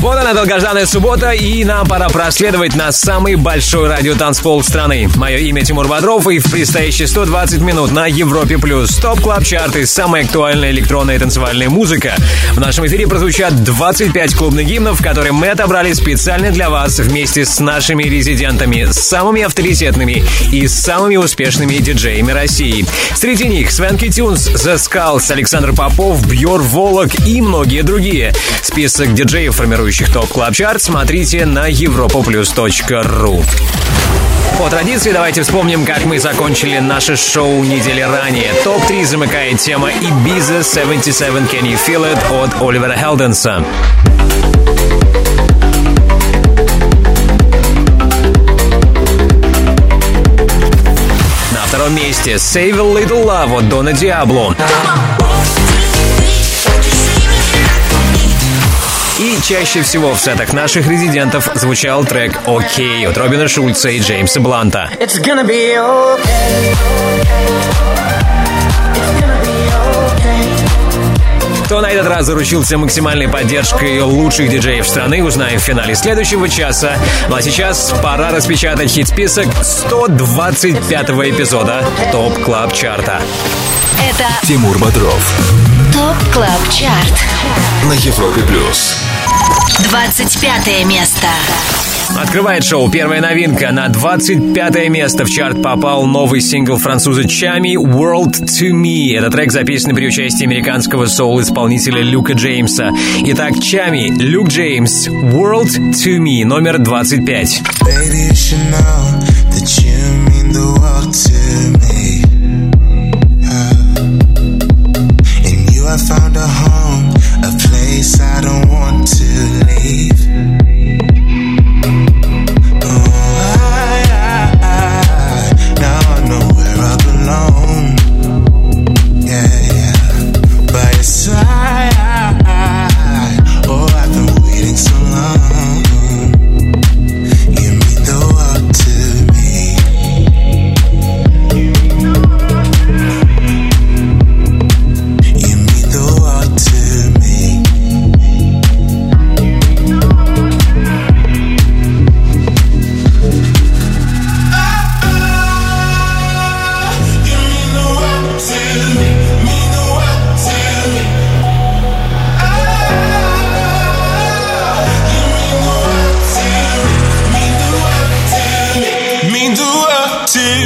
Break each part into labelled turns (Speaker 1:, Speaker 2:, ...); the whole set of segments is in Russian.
Speaker 1: Вот она, долгожданная суббота, и нам пора проследовать на самый большой радиотанцпол страны. Мое имя Тимур Бодров, и в предстоящие 120 минут на Европе Плюс Top Club Chart и самая актуальная электронная танцевальная музыка. В нашем эфире прозвучат 25 клубных гимнов, которые мы отобрали специально для вас вместе с нашими резидентами, самыми авторитетными и самыми успешными диджеями России. Среди них Свенки Тюнс, The Skulls, Александр Попов, Бьор Волок и многие другие. Список диджеев формирует лидирующих топ клаб чарт смотрите на europoplus.ru. По традиции давайте вспомним, как мы закончили наше шоу недели ранее. Топ-3 замыкает тема Ibiza 77 Can You Feel It от Оливера Хелденса. На втором месте Save a Little Love от Дона Диабло. И чаще всего в сетах наших резидентов звучал трек «Окей» от Робина Шульца и Джеймса Бланта. Кто на этот раз заручился максимальной поддержкой лучших диджеев страны, узнаем в финале следующего часа. Ну а сейчас пора распечатать хит-список 125-го эпизода Top Club Chart а.
Speaker 2: Это
Speaker 3: Тимур Бодров
Speaker 2: Top Club Chart
Speaker 3: на Европе Плюс.
Speaker 2: 25 место.
Speaker 1: Открывает шоу первая новинка. На 25 место в чарт попал новый сингл француза Tchami «World to Me». Это трек записан при участии американского соул-исполнителя Люка Джеймса. Итак, Чами, Люк Джеймс, «World to Me», номер 25. Baby, I see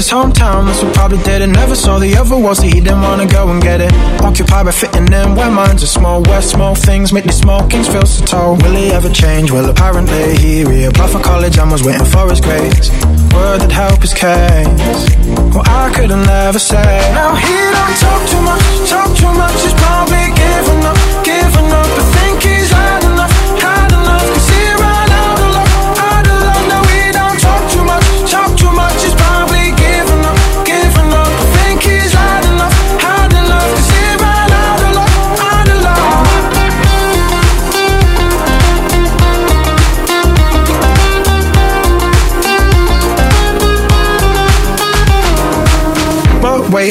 Speaker 4: his hometown, that's what probably did it. Never saw the other world, so he didn't wanna go and get it. Occupied by fitting in where minds are small. Where small things make these small kings feel so tall. Will he ever change? Well, apparently he reapplied for college and was waiting for his grades. Word that help his case. Well, I couldn't ever say. Now he don't talk too much, talk too much. He's probably giving up, giving up.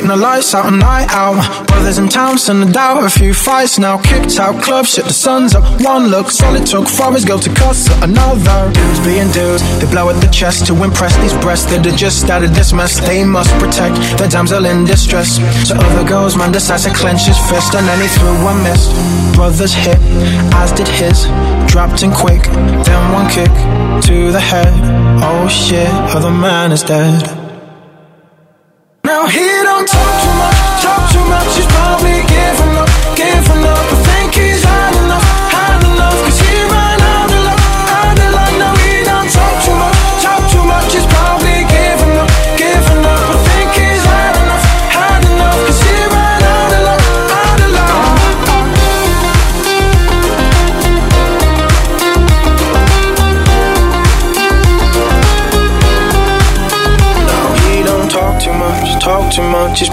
Speaker 4: The lights out, a night out. Brothers in town, send a doubt. A few fights now, kicked out club. Shit, the sun's up. One look, solid took for his girl to cuss another. Dudes being dudes, they blow at the chest to impress these breasts that are just out of this mess. They must protect the damsel in distress. So other girls, man, decides to clench his fist, and then he threw one missed. Brothers hit, as did his. Dropped in quick, then one kick to the head. Oh shit, other man is dead. Now he don't talk too much, talk too much. He's probably giving up,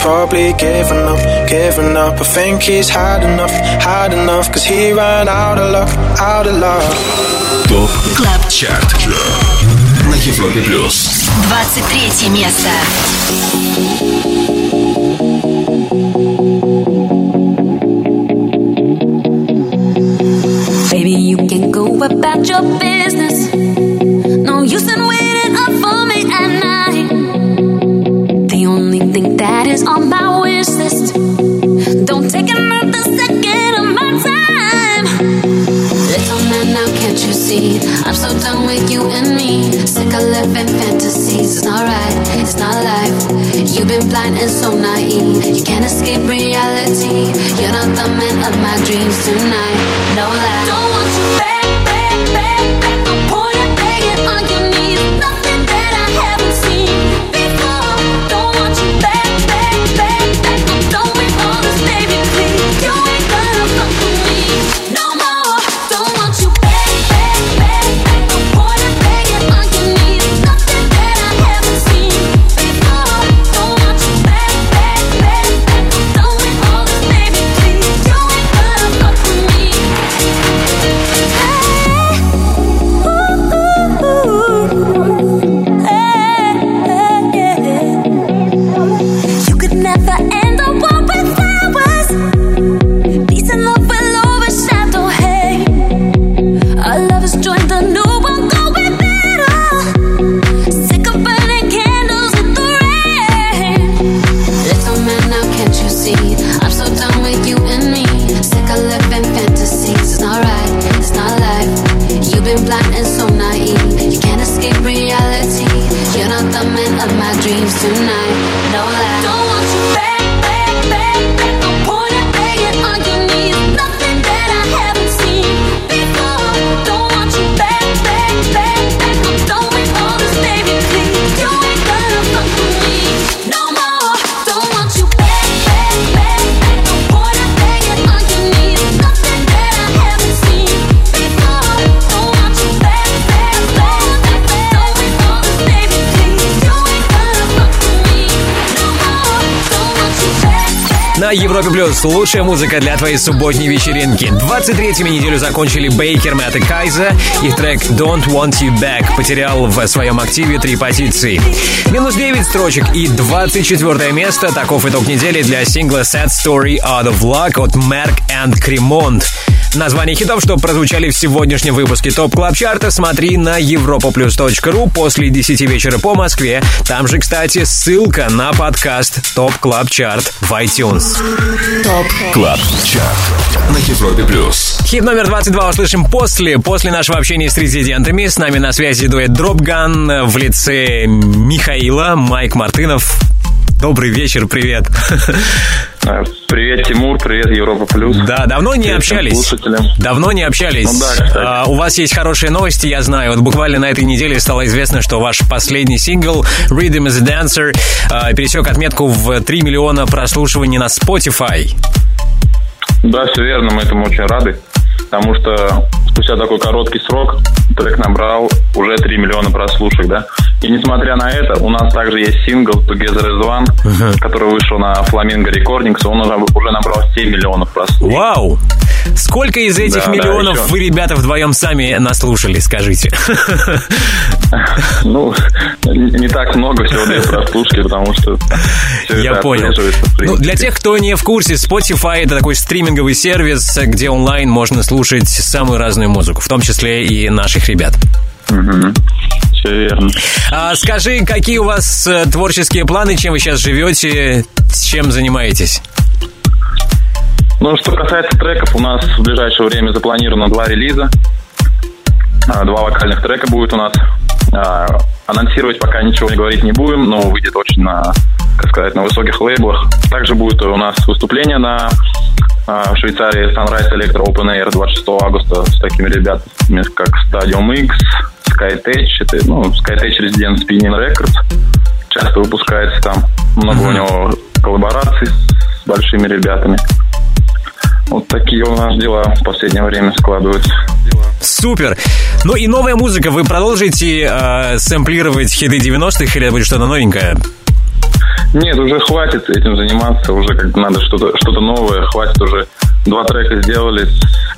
Speaker 4: probably giving up, giving up. I think he's had enough, had enough. Cause he ran out of luck, out of luck.
Speaker 3: ТОП
Speaker 2: Клаб
Speaker 3: ЧАРТ на Европе плюс.
Speaker 2: 23 место.
Speaker 5: Baby, you can go about your business. Blind and so naive. You can't escape reality. You're not the man of my dreams tonight. No lie. Don't want you back,
Speaker 1: Плюс. Лучшая музыка для твоей субботней вечеринки. 23-ю неделю закончили Bakermat и Kiesza. Их трек Don't Want You Back потерял в своем активе три позиции. Минус 9 строчек и 24 место. Таков итог недели для сингла Sad Story Out of Luck от Merk and Kremont. Название хитов, что прозвучали в сегодняшнем выпуске Top Club Chart а, смотри на europaplus.ru после 10 вечера по Москве. Там же, кстати, ссылка на подкаст Top Club Chart в iTunes.
Speaker 3: Top Club Chart на Европе Плюс.
Speaker 1: Хит номер 22 услышим после, после нашего общения с резидентами. С нами на связи дуэт Dropgun в лице Михаила, Майк Мартынов. Добрый вечер, привет.
Speaker 6: А, привет, Тимур, привет, Европа Плюс.
Speaker 1: Да, давно не привет общались. Слушателям. Давно не общались. Ну, да, а, у вас есть хорошие новости, я знаю. Вот буквально на этой неделе стало известно, что ваш последний сингл Rhythm is a Dancer а, пересек отметку в 3 миллиона прослушиваний на Spotify.
Speaker 6: Да, все верно, мы этому очень рады потому что спустя такой короткий срок трек набрал уже 3 миллиона прослушек, да. И несмотря на это, у нас также есть сингл Together as One, uh-huh. который вышел на Flamingo Recordings, он уже, уже набрал 7 миллионов прослушек.
Speaker 1: Вау! Сколько из этих да, миллионов да, вы, ребята, вдвоем сами наслушали, скажите?
Speaker 6: Ну, не так много всего для прослушки, потому что...
Speaker 1: Я понял. Ну, для тех, кто не в курсе, Spotify — это такой стриминговый сервис, где онлайн можно слушать самую разную музыку, в том числе и наших ребят.
Speaker 6: Угу. Все верно.
Speaker 1: А скажи, какие у вас э, творческие планы, чем вы сейчас живете, чем занимаетесь?
Speaker 6: Ну, что касается треков, у нас в ближайшее время запланировано два релиза. А, два вокальных трека будет у нас. А, анонсировать пока ничего не говорить не будем, но выйдет очень на, как сказать, на высоких лейблах. Также будет у нас выступление на а, в Швейцарии Sunrise Electro Open Air 26 августа с такими ребятами, как Stadium X, SkyTech, это, ну, SkyTech Resident Spinning Records, часто выпускается там, много uh-huh. у него коллабораций с большими ребятами. Вот такие у нас дела в последнее время складываются.
Speaker 1: Супер! Ну и новая музыка. Вы продолжите э, сэмплировать хиты 90-х или будет что-то новенькое?
Speaker 6: Нет, уже хватит этим заниматься, уже как надо что-то что новое, хватит уже два трека сделали,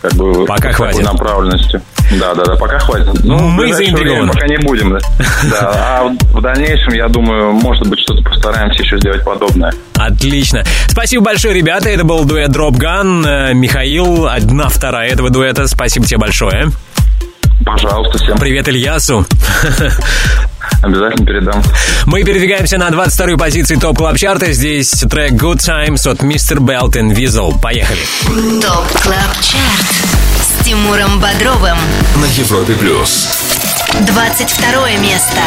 Speaker 6: как бы
Speaker 1: пока хватит.
Speaker 6: направленностью. Да, да, да, пока хватит.
Speaker 1: Ну, мы заинтригованы.
Speaker 6: Пока не будем, да. да. А в дальнейшем, я думаю, может быть, что-то постараемся еще сделать подобное.
Speaker 1: Отлично. Спасибо большое, ребята. Это был дуэт Drop Gun. Э, Михаил, одна вторая этого дуэта. Спасибо тебе большое.
Speaker 6: Пожалуйста, всем.
Speaker 1: Привет Ильясу.
Speaker 6: Обязательно передам.
Speaker 1: Мы передвигаемся на 22-ю позицию Top Club Chart а. Здесь трек Good Times от Mr. Belt and Wezol. Поехали.
Speaker 2: Top Club Chart с Тимуром Бодровым.
Speaker 3: На Европе Плюс.
Speaker 2: 22 место.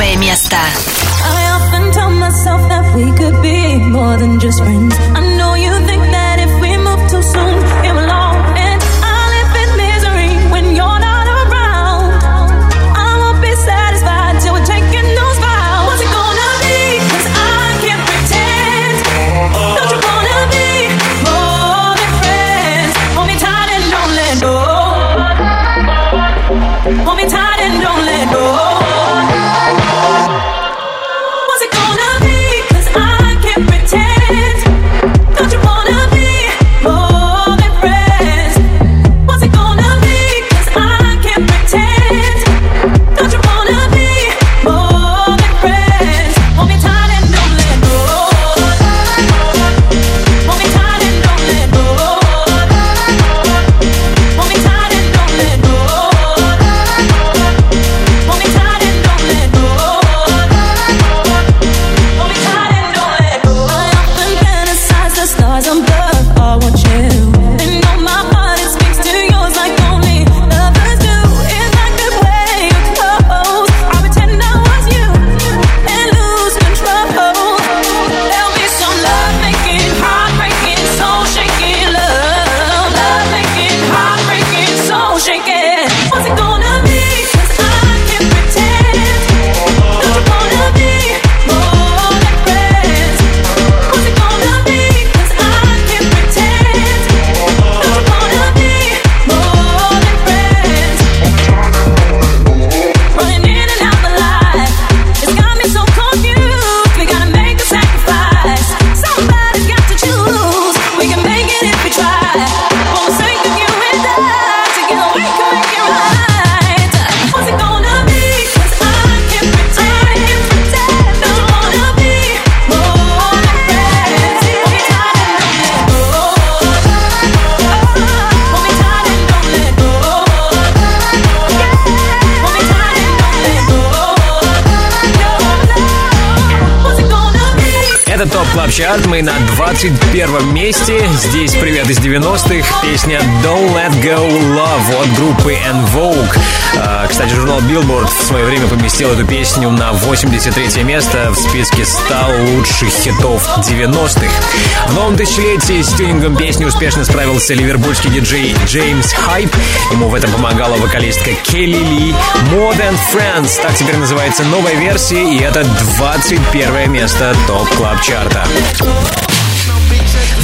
Speaker 2: 21 место.
Speaker 5: I often tell myself that we could be more than just friends.
Speaker 1: Чарт, мы на 21 месте. Здесь привет из 90-х. Песня Don't Let Go Love от группы En Vogue. Кстати, журнал Billboard в свое время поместил эту песню на 83 место в списке 100 лучших хитов 90-х. В новом тысячелетии с тюнингом песни успешно справился ливерпульский диджей Джеймс Хайп. Ему в этом помогала вокалистка Келли Ли. More Than Friends, так теперь называется новая версия, и это 21 место Top Club Chart а.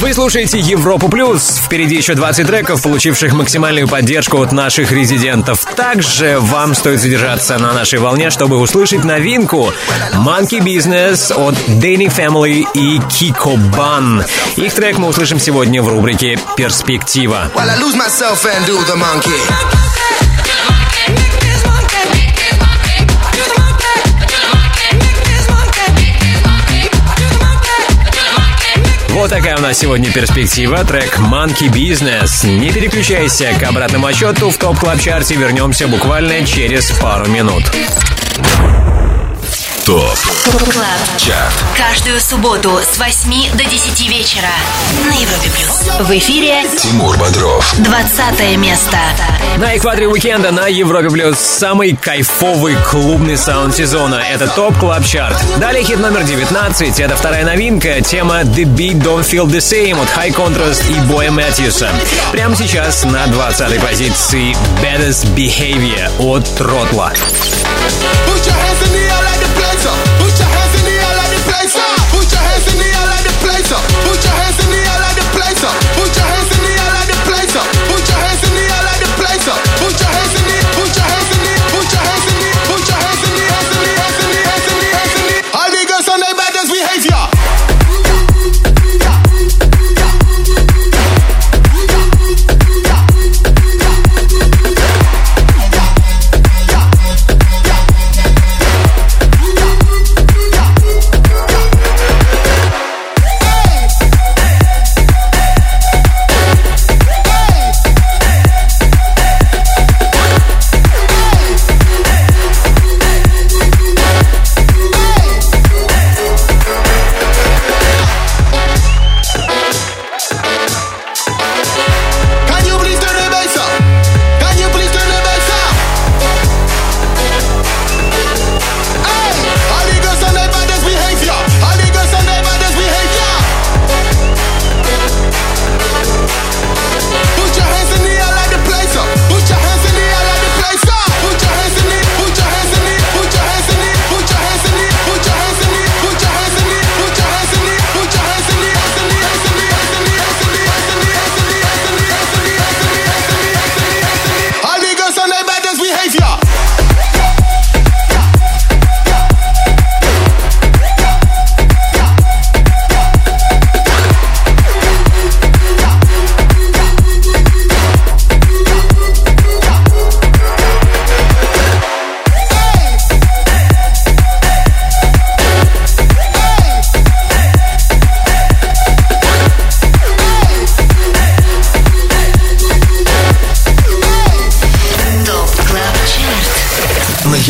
Speaker 1: Вы слушаете Европу Плюс. Впереди еще 20 треков, получивших максимальную поддержку от наших резидентов. Также вам стоит задержаться на нашей волне, чтобы услышать новинку Monkey Business от Danny Family и Kiko Ban. Их трек мы услышим сегодня в рубрике «Перспектива».
Speaker 7: While
Speaker 1: Вот такая у нас сегодня перспектива. Трек Monkey Business. Не переключайся. К обратному отсчету в Top Club Chart е вернемся буквально через пару минут.
Speaker 3: Top
Speaker 2: Club.
Speaker 3: Chart.
Speaker 2: Каждую субботу с 8 до 10 вечера на Европе плюс. В эфире
Speaker 3: Тимур Бодров.
Speaker 2: 20 место.
Speaker 1: На экваторе уикенда на Европе Плюс самый кайфовый клубный саунд сезона. Это Top Club Chart. Далее хит номер 19. Это вторая новинка. Тема The Beat Don't Feel The Same от High Contrast и Боя Мэтьюса. Прямо сейчас на 20 позиции Baddest Behavior от Тротла.
Speaker 7: Put your Put your hands in the air like the place up. Put your hands in the air like the place up. Put your hands in the put your hands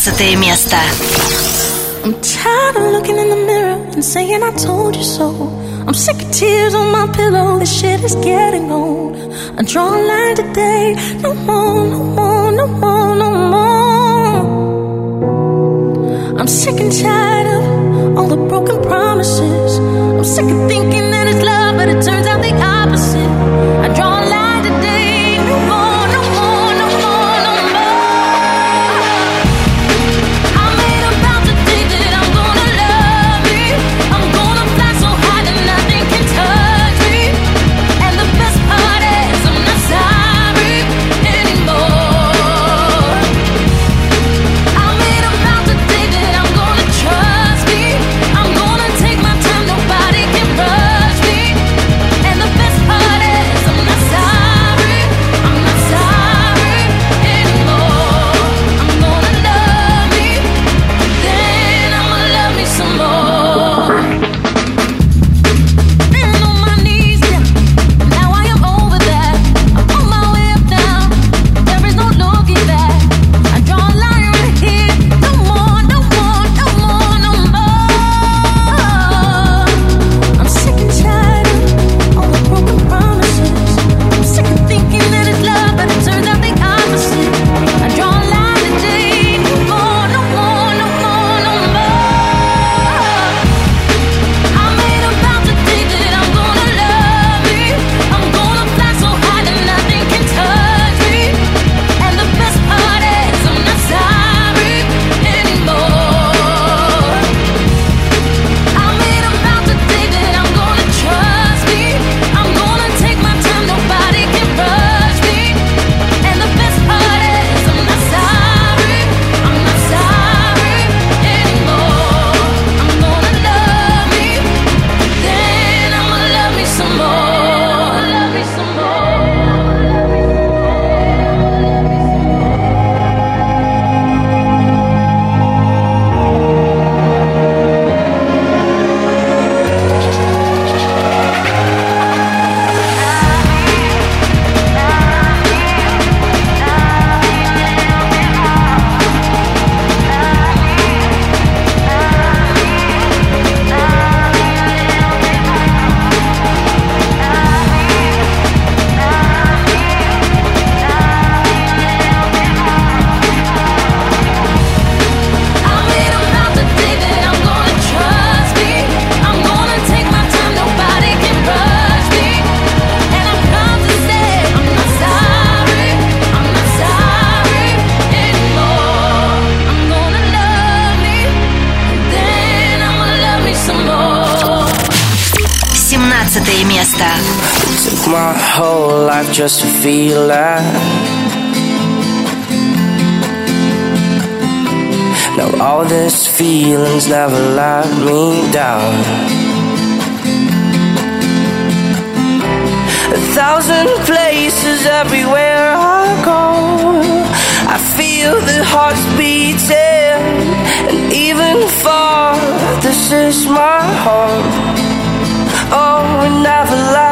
Speaker 8: 16 место.
Speaker 5: I'm tired of looking in the mirror and saying I told you so. I'm sick of tears on my pillow. This shit is getting old. I draw a line today. No more, no more, no more, no more. I'm sick and tired of all the broken promises. I'm sick of thinking that it's love, but it's
Speaker 9: just to feel that. Now all this feelings never let me down. A thousand places everywhere I go. I feel the hearts beating, and even far, this is my home. Oh, and never let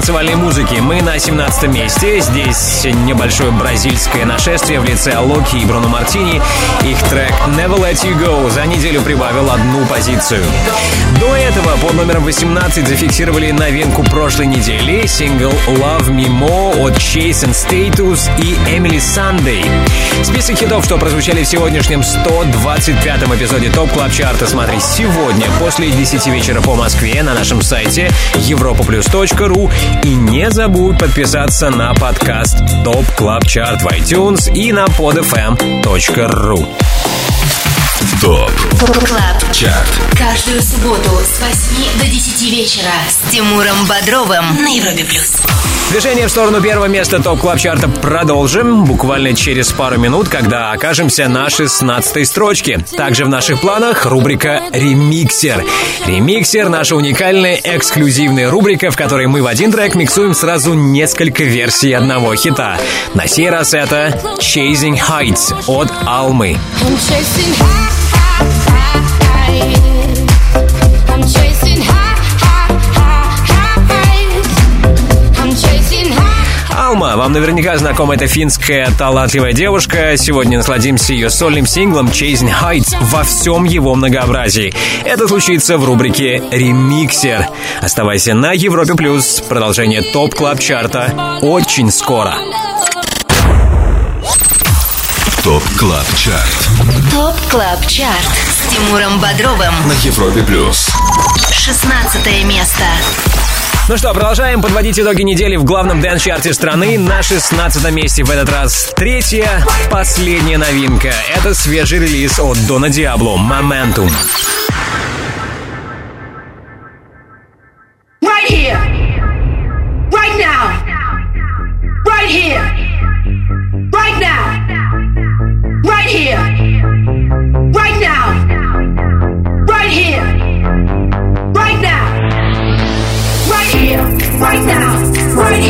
Speaker 1: танцевальной музыки. Мы 17 месте. Здесь небольшое бразильское нашествие в лице Alok и Bruno Martini. Их трек Never Let Me Go за неделю прибавил одну позицию. До этого под номером 18 зафиксировали новинку прошлой недели. Сингл Love Me More от Chase and Status и Emeli Sandé. Список хитов, что прозвучали в сегодняшнем 125-м эпизоде Top Club Chart а, смотри сегодня после 10 вечера по Москве на нашем сайте europaplus.ru и не забудь подписаться на подкаст Top Club Chart в iTunes и на podfm.ru.
Speaker 3: Top
Speaker 2: Club
Speaker 3: Chart
Speaker 2: каждую субботу с 8 до 10 вечера с Тимуром Бодровым на Европе плюс.
Speaker 1: Движение в сторону первого места Top Club Chart а продолжим буквально через пару минут, когда окажемся на 16 строчке. Также в наших планах рубрика «Ремиксер». «Ремиксер» — наша уникальная эксклюзивная рубрика, в которой мы в один трек миксуем сразу несколько версий одного хита. На сей раз это «Chasing Heights» от Алмы.
Speaker 5: I'm chasing high, high, high. High.
Speaker 1: Алма, вам наверняка знакома эта финская талантливая девушка. Сегодня насладимся ее сольным синглом Chasing Heights во всем его многообразии. Это случится в рубрике «Ремиксер». Оставайся на Европе Плюс. Продолжение Top Club Chart а очень скоро.
Speaker 3: Top Club Chart
Speaker 2: Top Club Chart с Тимуром Бодровым.
Speaker 3: на Европе плюс.
Speaker 2: 16 место.
Speaker 1: Ну что, продолжаем подводить итоги недели в главном dance-чарте страны. На 16 месте в этот раз третья, последняя новинка. Это свежий релиз от Don а Diablo
Speaker 10: «Momentum».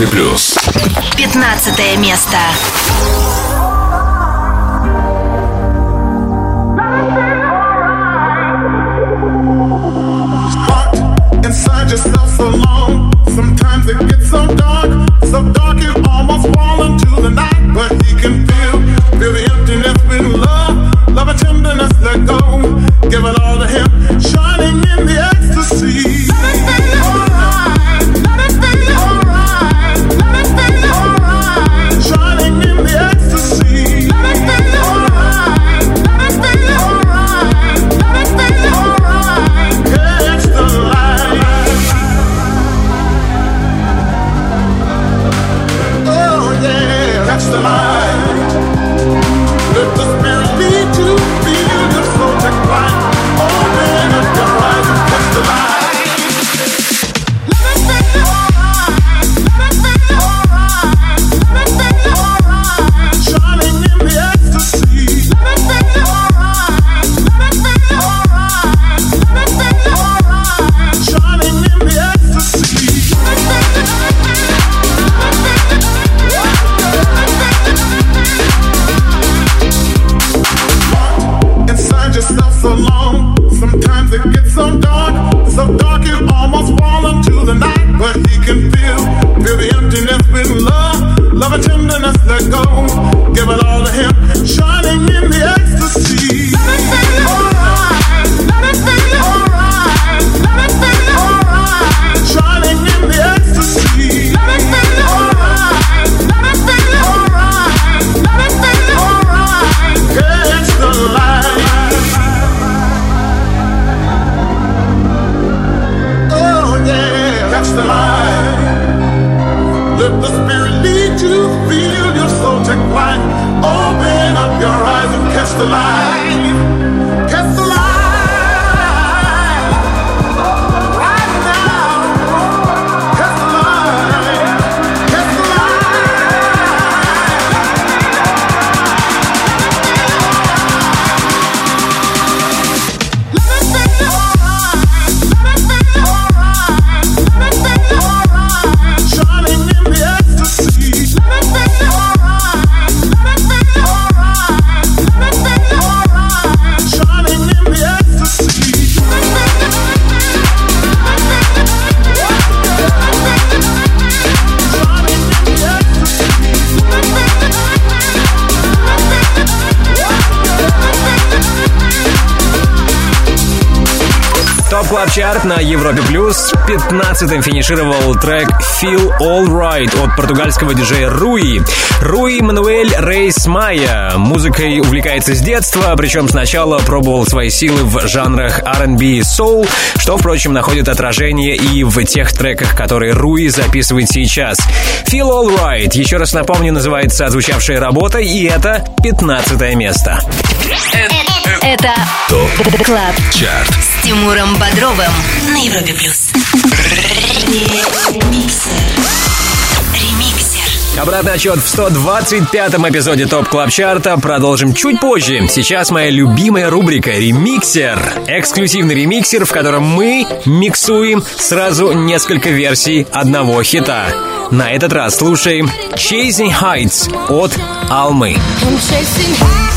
Speaker 3: Европе плюс.
Speaker 7: 15 место.
Speaker 1: Европе Плюс. 15-м финишировал трек Feel All Right от португальского диджея Руи. Руи Мануэль Рейс Майя. Музыкой увлекается с детства, причем сначала пробовал свои силы в жанрах R&B и Soul, что, впрочем, находит отражение и в тех треках, которые Руи записывает сейчас. Feel All Right, еще раз напомню, называется отзвучавшая работа, и это 15 место.
Speaker 2: Это Top Club
Speaker 3: Chart.
Speaker 2: с Тимуром Бодровым на Европе Плюс. Ремиксер.
Speaker 1: Обратный отчет в 125-м эпизоде Top Club Chart а продолжим чуть позже. Сейчас моя любимая рубрика «Ремиксер». Эксклюзивный ремиксер, в котором мы миксуем сразу несколько версий одного хита. На этот раз слушаем «Chasing Highs» от Алмы.
Speaker 5: I'm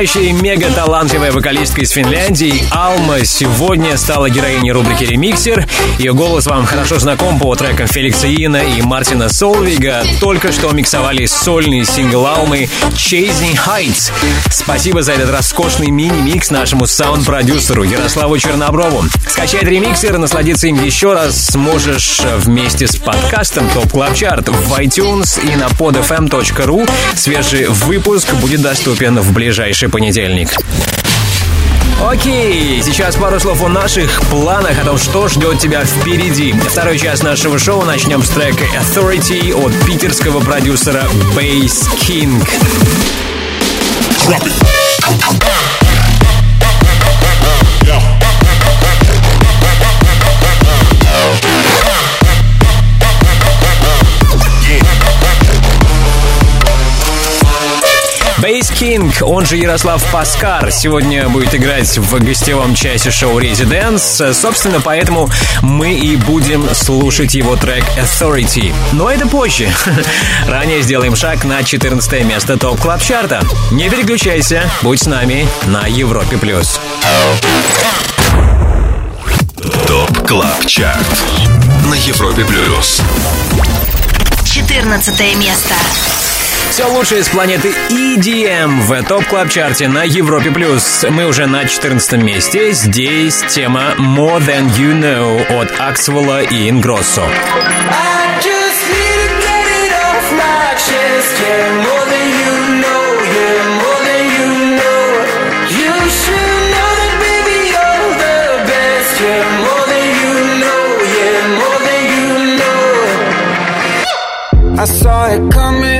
Speaker 1: Начинающая мега талантливая вокалистка из Финляндии Алма сегодня стала героиней рубрики «Ремиксер». Ее голос вам хорошо знаком по трекам Феликса Иена и Мартина Солвига. Только что миксовали сольный сингл Алмы «Chasing Highs». Спасибо за этот роскошный мини-микс нашему саунд-продюсеру Ярославу Черноброву. Скачать ремиксер и насладиться им еще раз сможешь вместе с подкастом Top Club Chart в iTunes и на podfm.ru. Свежий выпуск будет доступен в ближайший понедельник. Окей, сейчас пару слов о наших планах, о том, что ждет тебя впереди. Второй час нашего шоу начнем с трека Authority от питерского продюсера Bass King. Бейс Кинг, он же Ярослав Паскар, сегодня будет играть в гостевом часе шоу Residence. Собственно, поэтому мы и будем слушать его трек Authority. Но это позже. Ранее сделаем шаг на 14 место Top Club Chart а. Не переключайся, будь с нами на Европе+. плюс.
Speaker 3: Top Club Chart. На Европе Плюс.
Speaker 2: 14 место.
Speaker 1: Все лучшее с планеты EDM в Top Club Chart е на Европе Плюс. Мы уже на 14 месте. Здесь тема More Than You Know от Аксвелла и Ингроссо.
Speaker 8: I saw it coming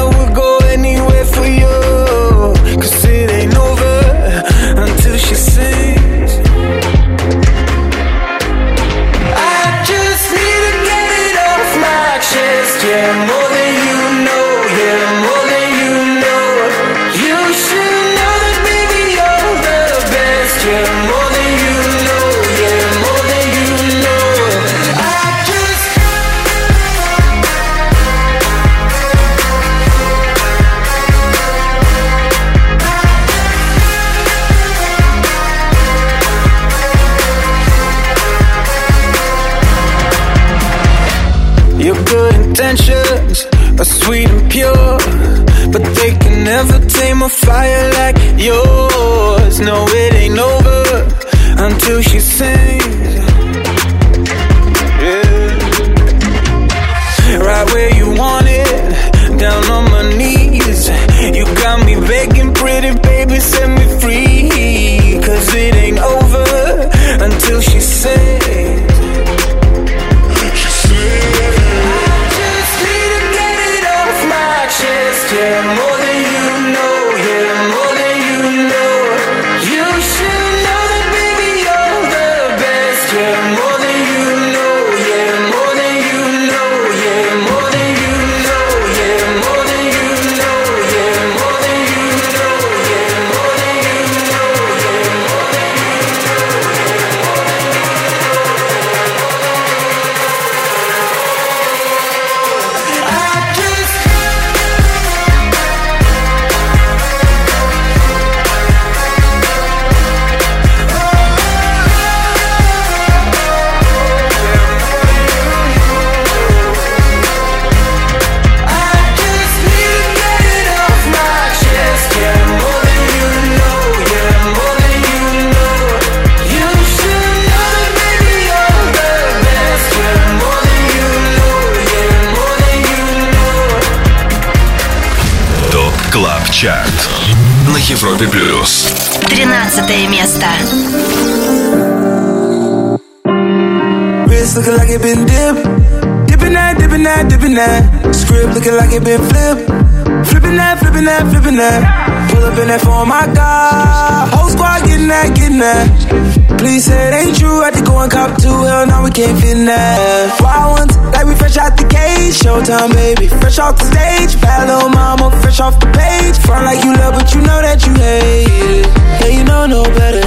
Speaker 8: Ain't true. Had to go and cop two. Hell, now we can't fit that. Wild ones, like we fresh out the cage. Showtime, baby. Fresh off the stage. Bad little mama, fresh off the page. Front like you love, but you know that you hate it. Yeah, you know no better.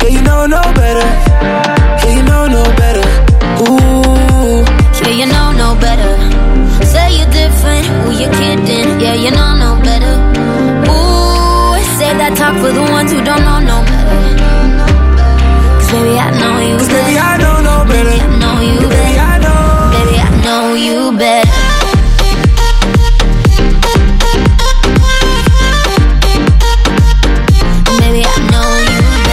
Speaker 8: Yeah, you know no better. Yeah, you know no better. Ooh.
Speaker 11: Yeah, you know no better. Say you're different, who you kidding? Yeah, you know no better. Ooh, say that talk for the ones who don't know no better baby, I know you better.
Speaker 8: Baby, I
Speaker 11: don't know better. Baby, I know you better. Baby, I know. Baby, I know you better.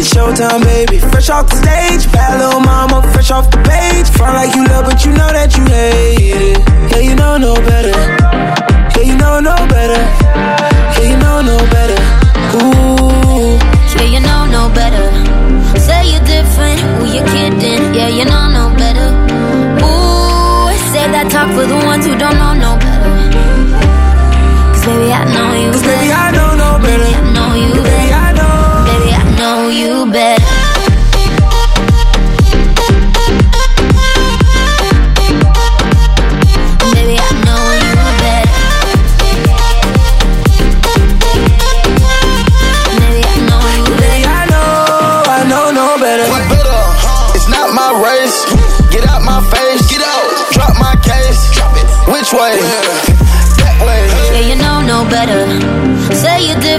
Speaker 8: Showtime, baby. Fresh off the stage, bad little mama fresh off the page. Front like you love, but you know that you hate it. Yeah, you know no better. Yeah, you know no better. Yeah, you know no better. Ooh.
Speaker 11: Yeah, you know no better. Say you're different, who you kidding? Yeah, you know no better. Ooh, say that talk for the ones who don't know no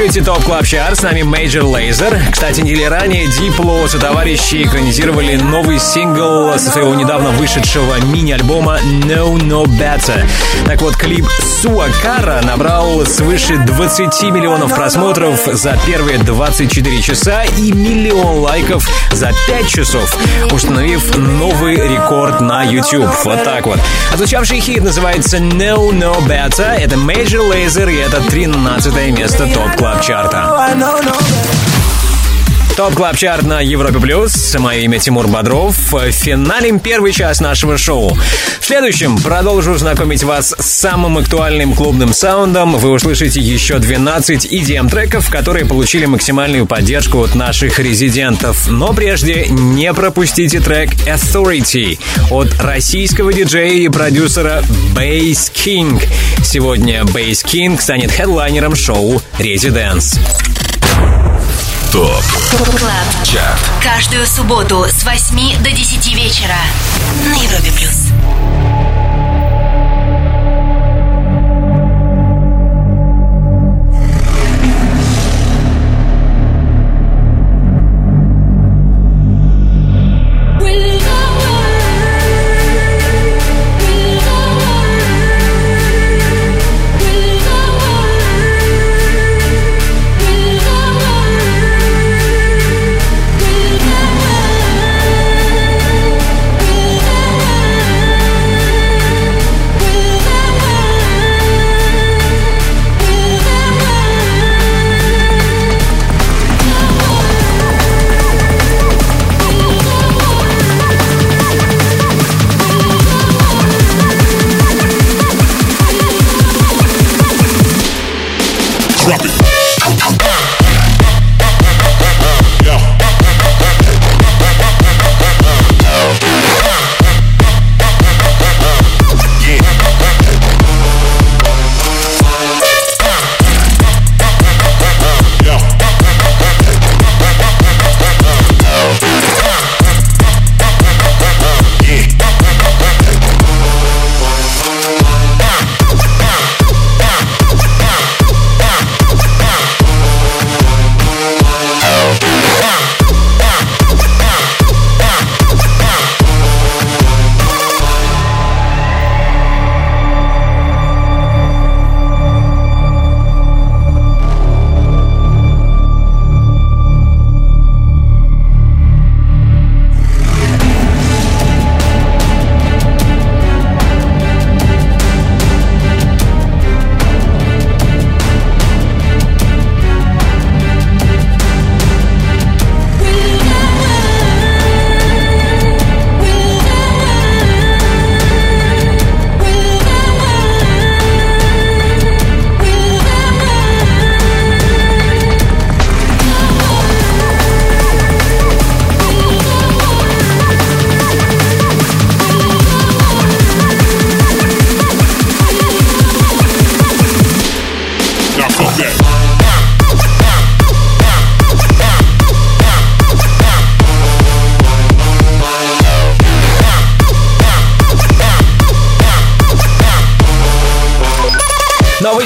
Speaker 1: Слушаете Top Club Chart, с нами Major Lazer. Кстати, недели ранее Дипло со товарищи экранизировали новый сингл со своего недавно вышедшего мини-альбома Know No Better. Так вот, клип Sua Cara набрал свыше 20 миллионов просмотров за первые 24 часа и миллион лайков за 5 часов, установив новый рекорд на YouTube. Вот так вот. Отзвучавший хит называется Know No Better. Это Major Lazer и это 13 место Top Club Chart а. Top Club Chart на Европе Плюс. Мое имя Тимур Бодров. Финалим первый час нашего шоу. В следующем продолжу знакомить вас с самым актуальным клубным саундом. Вы услышите еще 12 EDM-треков, которые получили максимальную поддержку от наших резидентов. Но прежде не пропустите трек Authority от российского диджея и продюсера Bass King. Сегодня Bass King станет хедлайнером шоу Residence.
Speaker 3: Top
Speaker 2: Club.
Speaker 3: Chart.
Speaker 2: Каждую субботу с 8 до 10 вечера на Европе плюс.
Speaker 12: Drop it.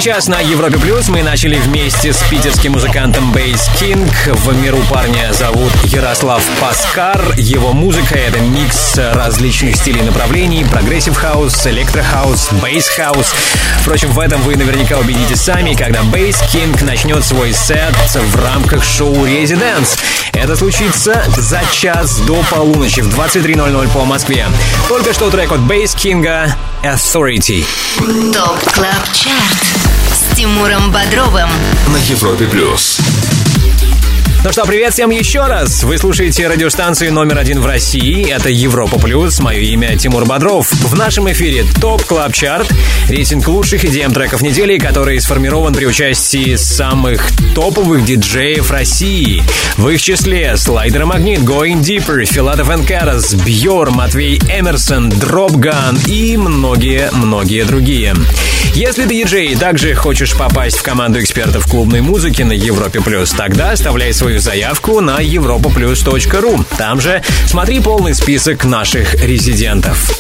Speaker 1: Час на Европе Плюс мы начали вместе с питерским музыкантом Bass King. В миру парня зовут Ярослав Паскар. Его музыка — это микс различных стилей и направлений. Progressive house, electro house, bass house. Впрочем, в этом вы наверняка убедитесь сами, когда Bass King начнет свой сет в рамках шоу Residence. Это случится за час до полуночи в 23.00 по Москве. Только что трек от Bass King а
Speaker 2: Authority. Top Club Chart Тимуром Бодровым.
Speaker 3: На Европе Плюс.
Speaker 1: Ну что, привет всем еще раз. Вы слушаете радиостанцию номер один в России. Это Европа Плюс. Мое имя Тимур Бодров. В нашем эфире Top Club Chart. Рейтинг лучших EDM треков недели, который сформирован при участии самых топовых диджеев России. В их числе Slider Magnit, Going Deeper, Филатов Карас, Бьор, Матвей Эмерсон, Dropgun и многие-многие другие. Если ты диджей и также хочешь попасть в команду экспертов клубной музыки на Европе Плюс, тогда оставляй свою заявку на europaplus.ru. Там же смотри полный список наших резидентов.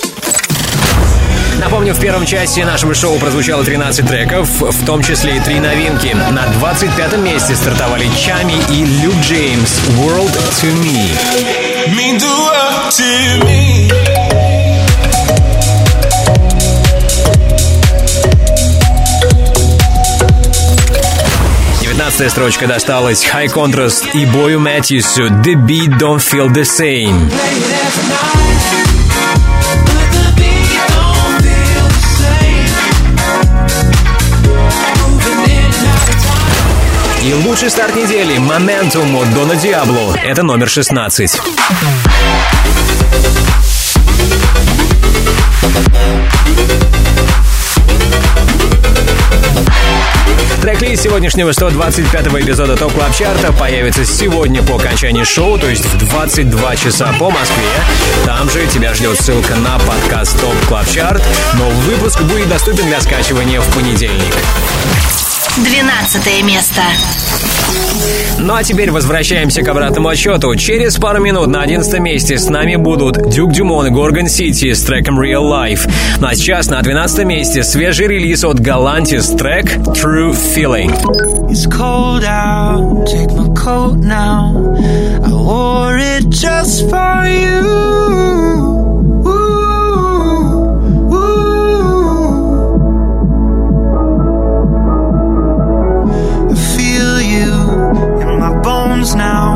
Speaker 1: Напомню, в первом части нашего шоу прозвучало 13 треков, в том числе и три новинки. На 25 месте стартовали Чами и Люк Джеймс «World to Me».
Speaker 13: World to me.
Speaker 1: 19 строчка досталась High Contrast и Бою Мэтьюсу «The beat don't feel the same». И лучший старт недели «Momentum» от Дона Диабло. Это номер 16. Трек-лист сегодняшнего 125-го эпизода Top Club Chart а появится сегодня по окончании шоу, то есть в 22 часа по Москве. Там же тебя ждет ссылка на подкаст Top Club Chart. Новый выпуск будет доступен для скачивания в понедельник.
Speaker 2: 12 место.
Speaker 1: Ну а теперь возвращаемся к обратному отсчету. Через пару минут на 11 месте с нами будут Duke Dumont и Gorgon City с треком Real Life. Ну а сейчас на 12 месте свежий релиз от Галантис трек True Feeling.
Speaker 8: It's cold out, take my coat now. I wore it just for you. Now.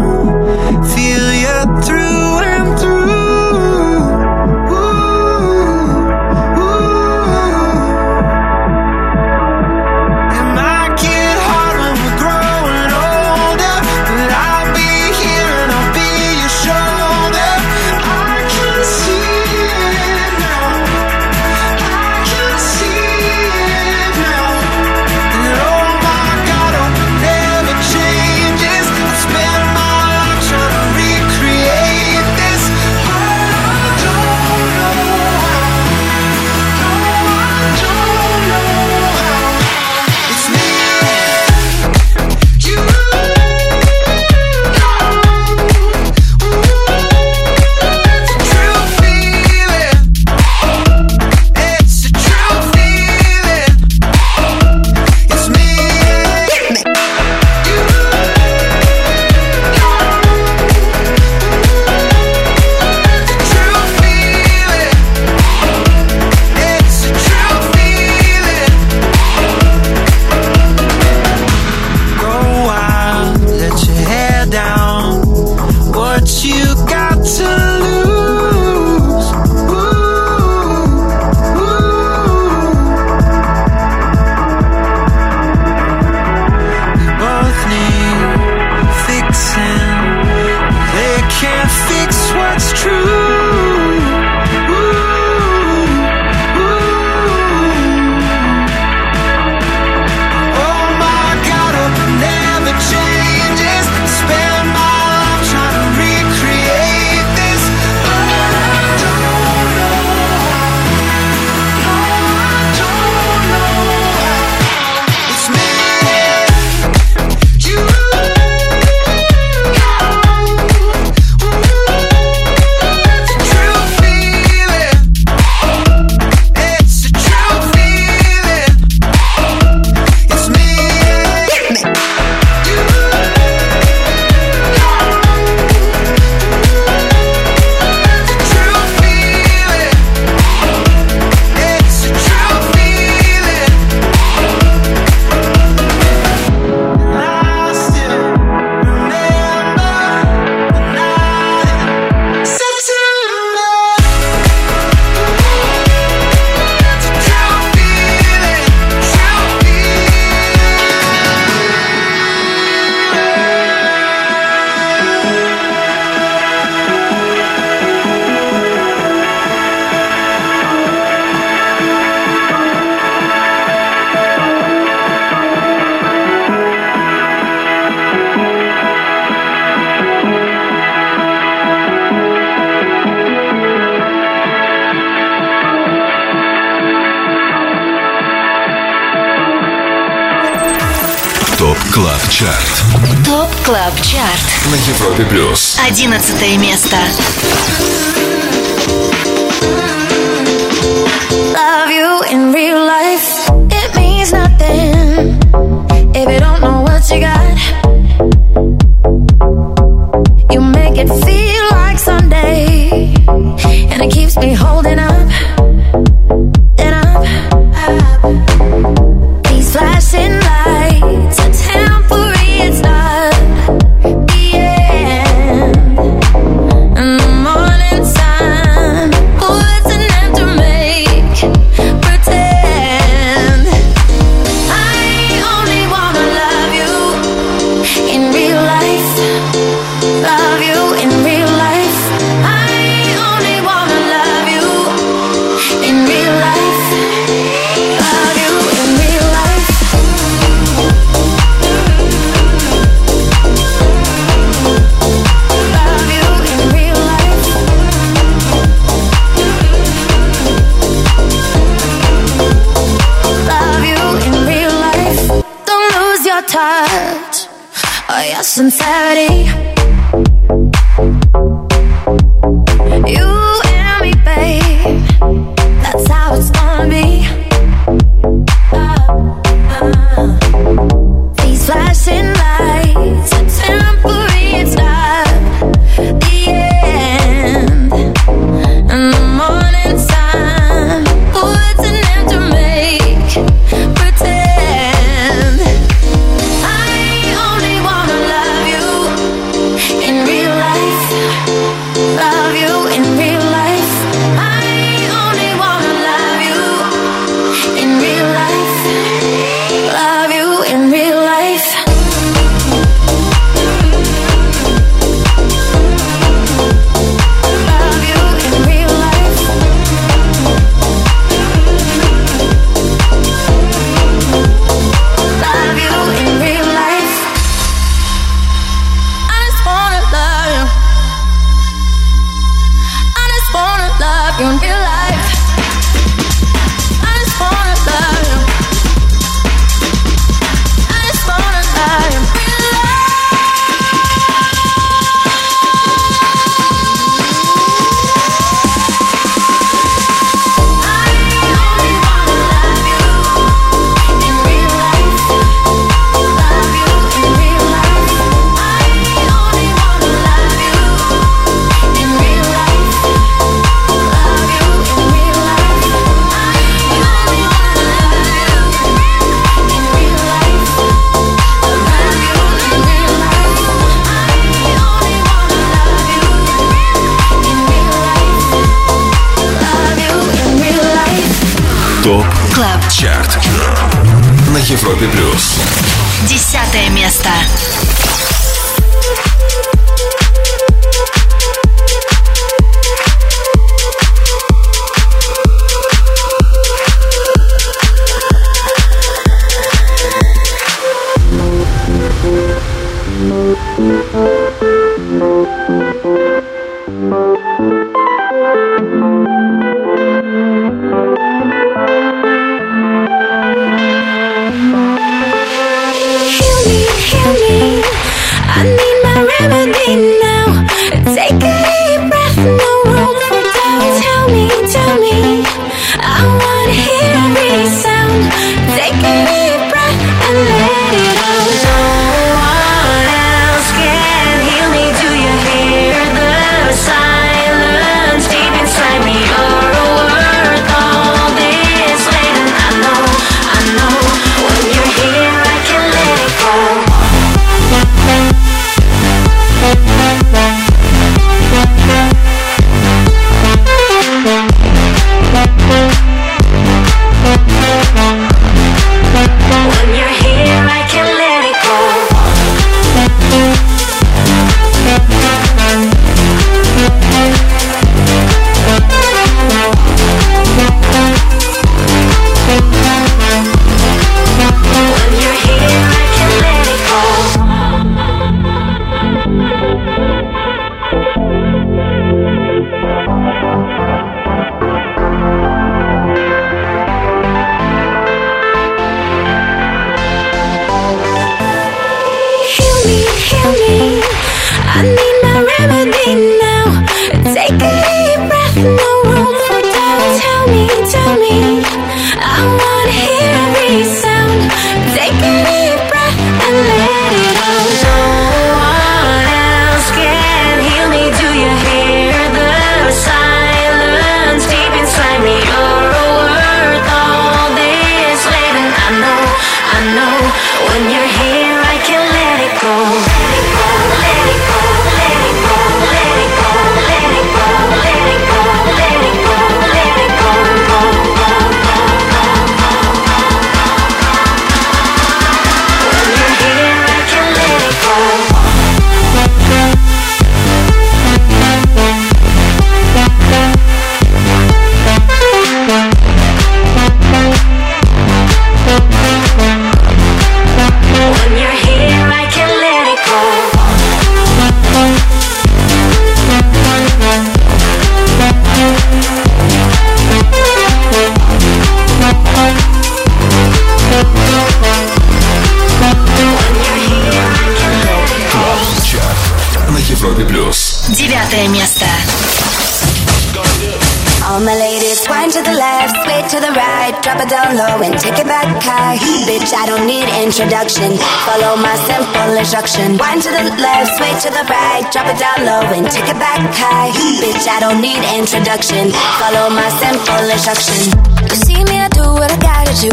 Speaker 8: And
Speaker 5: take it
Speaker 14: back high. Bitch, I don't need introduction. Follow my simple instruction.
Speaker 5: You see me, I do what I gotta do.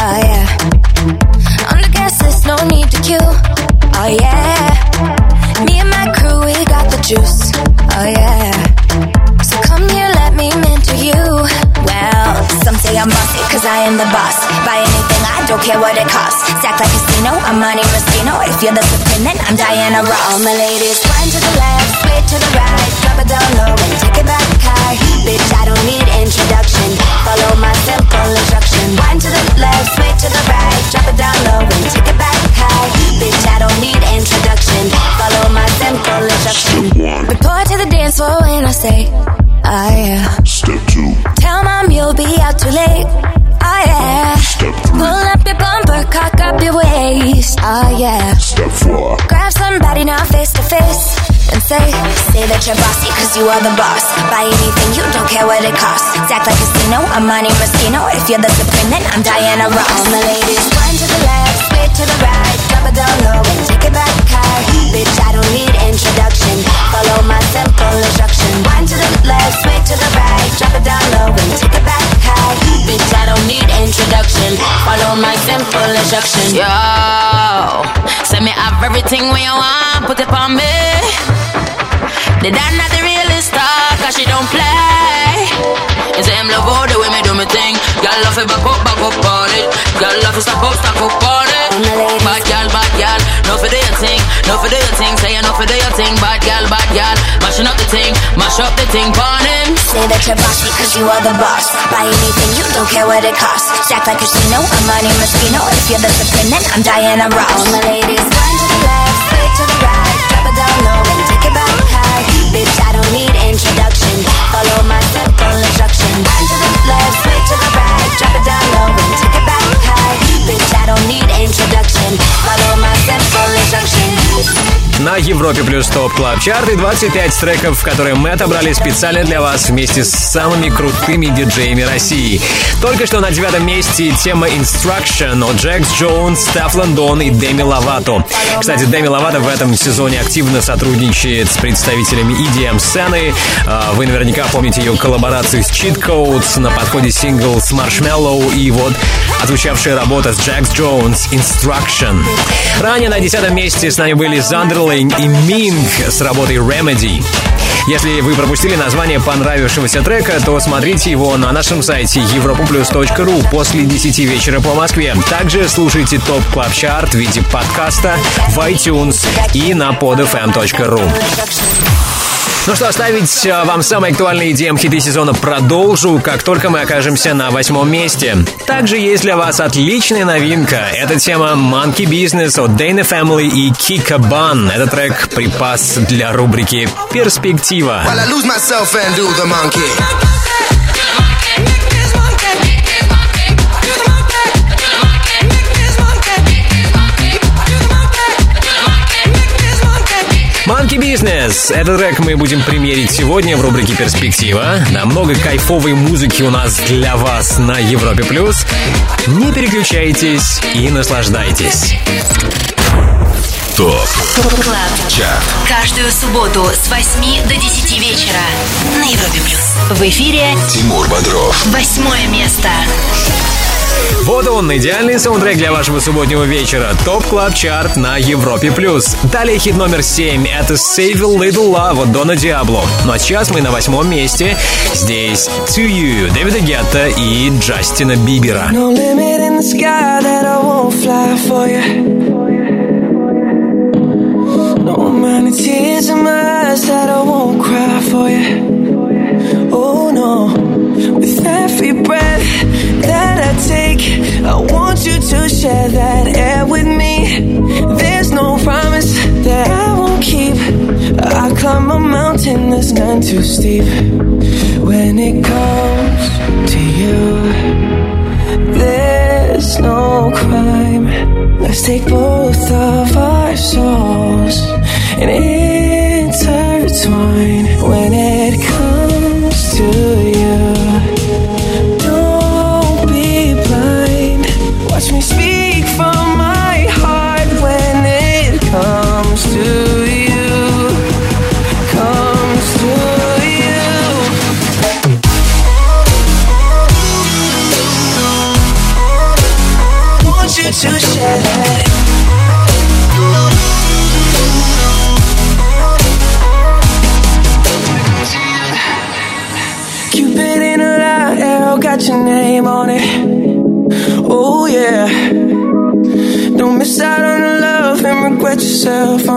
Speaker 5: Oh yeah. On the gas list, no need to queue. Oh yeah. Me and my crew, we got the juice. Oh yeah. So come here, let me mentor you.
Speaker 14: Well, some say I'm bossy cause I am the boss. Buy anything, don't care what it costs. Stack like a casino, I'm Monte Rustino. If you're the supreme, then I'm Diana Ross. All my ladies, wind to the left, sway to the right, drop it down low and take it back high. Bitch, I don't need introduction. Follow my simple instruction. Wind to the left, sway to the right, drop it down low and take it back high. Bitch, I don't need introduction. Follow my simple instruction.
Speaker 5: Report to the dance floor when I say, oh yeah.
Speaker 12: Step two.
Speaker 5: Tell mom you'll be out too late. Oh yeah.
Speaker 12: Step three.
Speaker 5: Pull up your bumper, cock up your waist. Oh yeah.
Speaker 12: Step four.
Speaker 5: Grab somebody now face to face and say,
Speaker 14: Say that you're bossy cause you are the boss. Buy anything, you don't care what it costs. Stack like casino, I'm Monte Rustino. If you're the supreme, then I'm Diana Ross. All my ladies, wind to the left, sway to the right, drop it down low and take it back high. Bitch, I don't need introduction. Follow my simple instruction. Wind to the left, sway to the right, drop it down low and take it back high. Bitch, I don't need introduction. Follow my simple instruction.
Speaker 15: Yo, send me have everything when you want, put it on me. The dad not the realest star, cause she don't play. You say him love all the way me do me thing. Girl love it back up, back up on it. Girl love it stack up, stack up on it. Bad girl, bad girl, no for do your thing, no for do your thing. Say you no for do your thing, bad girl, bad girl. Mashing up the thing, mash up the thing, on him.
Speaker 14: Say that you're bossy cause you are the boss. Buy anything, you don't care what it costs. Stack like a casino, I'm Monte Rustino. If you're the supreme, then I'm Diana Ross. All my ladies, wind to the left, sway to the right, introduction. Follow my simple instruction. Wind to the left, sway to the right, drop it down low and take it back high. Bitch, I don't need introduction. Follow my simple instruction.
Speaker 1: На Европе плюс топ клаб чарт и 25 треков, которые мы отобрали специально для вас вместе с самыми крутыми диджеями России. Только что на девятом месте тема Instruction от Джекс Джонс, Стеф Лондон и Деми Ловато. Кстати, Деми Ловато в этом сезоне активно сотрудничает с представителями EDM-сцены. А, Вы наверняка помните ее коллаборацию с Cheat Codes, на подходе сингл с Marshmello и вот отзвучавшая работа с Jax Jones Instruction. Ранее на десятом месте с нами были Zonderling и Минг с работой Remedy. Если вы пропустили название понравившегося трека, то смотрите его на нашем сайте europaplus.ru после 10 вечера по Москве. Также слушайте Top Club Chart в виде подкаста в iTunes и на podfm.ru. Ну что, оставить э, вам самые актуальные EDM хиты сезона продолжу, как только мы окажемся на восьмом месте. Также есть для вас отличная новинка. Это тема Monkey Business от Dana Family и Kika Bun. Это трек припас для рубрики «Перспектива».
Speaker 16: While I lose myself and do the monkey.
Speaker 1: Monkey Business. Этот трек мы будем премьерить сегодня в рубрике «Перспектива». Да, много кайфовой музыки у нас для вас на Европе+. плюс. Не переключайтесь и наслаждайтесь.
Speaker 3: Top
Speaker 2: Club.
Speaker 3: Chart
Speaker 2: Каждую субботу с 8 до 10 вечера на Европе плюс. В эфире
Speaker 3: Тимур Бодров
Speaker 2: восьмое место.
Speaker 1: Вот он, идеальный саундтрек для вашего субботнего вечера. Top Club Chart на Европе+. плюс. Далее хит номер 7. Это Save a Little Love от Дона Диабло. Ну а сейчас мы на восьмом месте. Здесь To You, Дэвида Гетта и Джастина Бибера.
Speaker 8: No. You to share that air with me. There's no promise that I won't keep. I climb a mountain that's none too steep. When it comes to you. There's no crime. Let's take both of our souls and intertwine when it yourself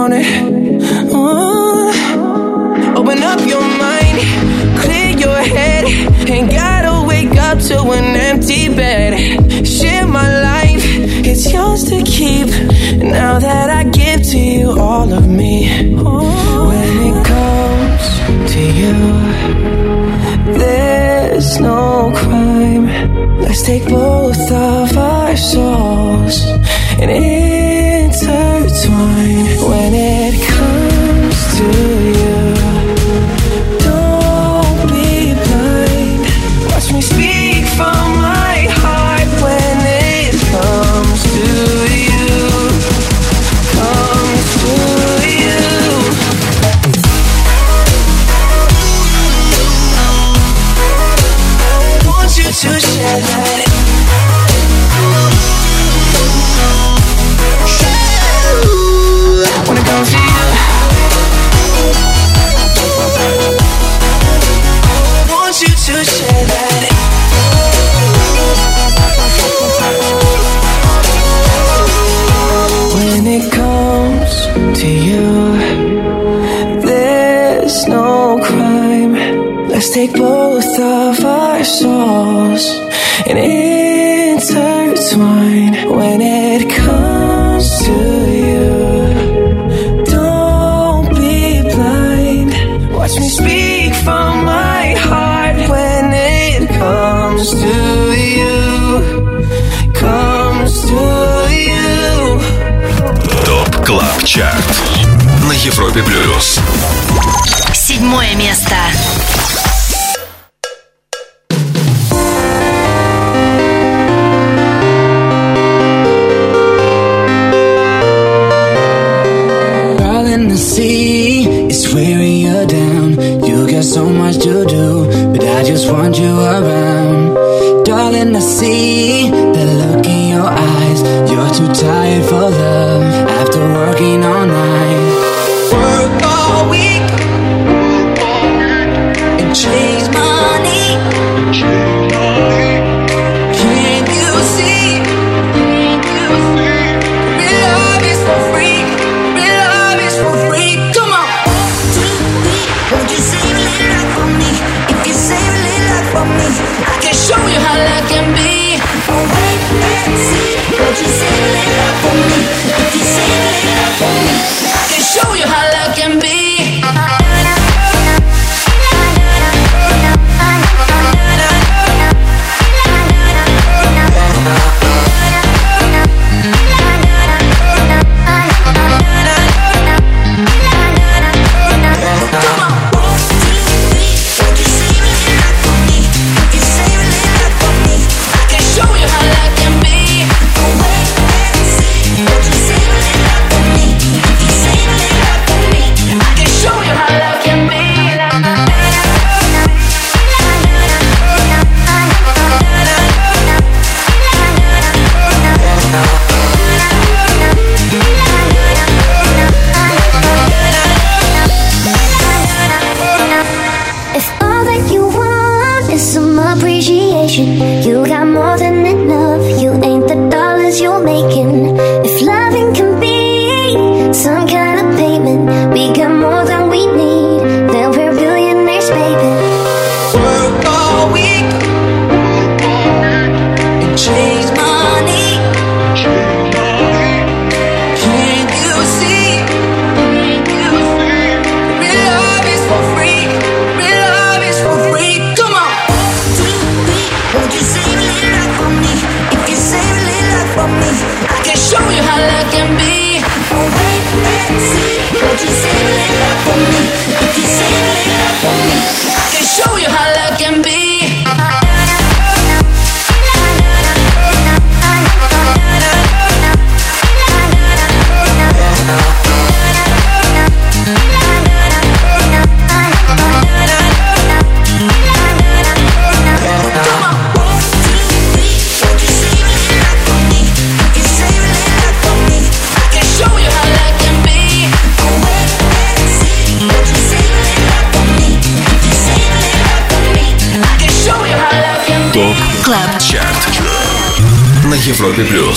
Speaker 3: Европе плюс.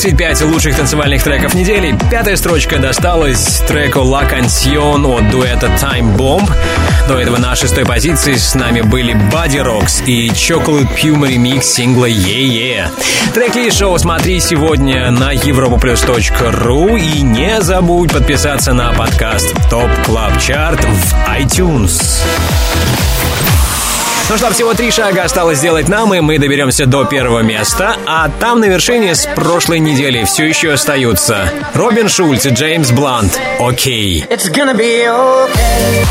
Speaker 1: 25 лучших танцевальных треков недели. Пятая строчка досталась треку La Canción от дуэта Time Bomb. До этого на шестой позиции с нами были Bodyrox и Chocolate Puma ремикс сингла Yeah Yeah. Треки шоу смотри сегодня на europaplus.ru и не забудь подписаться на подкаст Top Club Chart в iTunes. Ну что, всего три шага осталось сделать нам, и мы доберемся до первого места. А там на вершине с прошлой недели все еще остаются Робин Шульц и Джеймс Блант. OK.
Speaker 17: It's gonna be okay.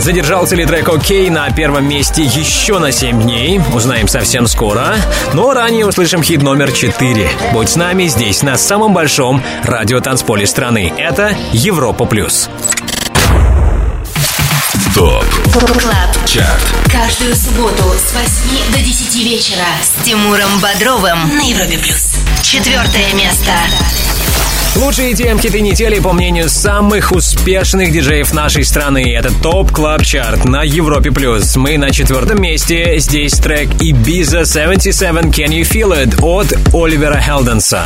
Speaker 1: Задержался ли трек «Окей» на первом месте еще на 7 дней? Узнаем совсем скоро. Но ранее услышим хит номер 4. Будь с нами здесь, на самом большом радиотанцполе страны. Это Европа+. плюс.
Speaker 3: ТОП
Speaker 2: Club
Speaker 3: Chart
Speaker 2: Каждую субботу с 8 до 10 вечера с Тимуром Бодровым на Европе плюс. Четвертое место.
Speaker 1: Лучшие dance-хиты недели, по мнению самых успешных диджеев нашей страны. Это Top Club Chart на Европе+. плюс. Мы на четвертом месте. Здесь трек Ibiza 77 Can You Feel It от Оливера Хелденса.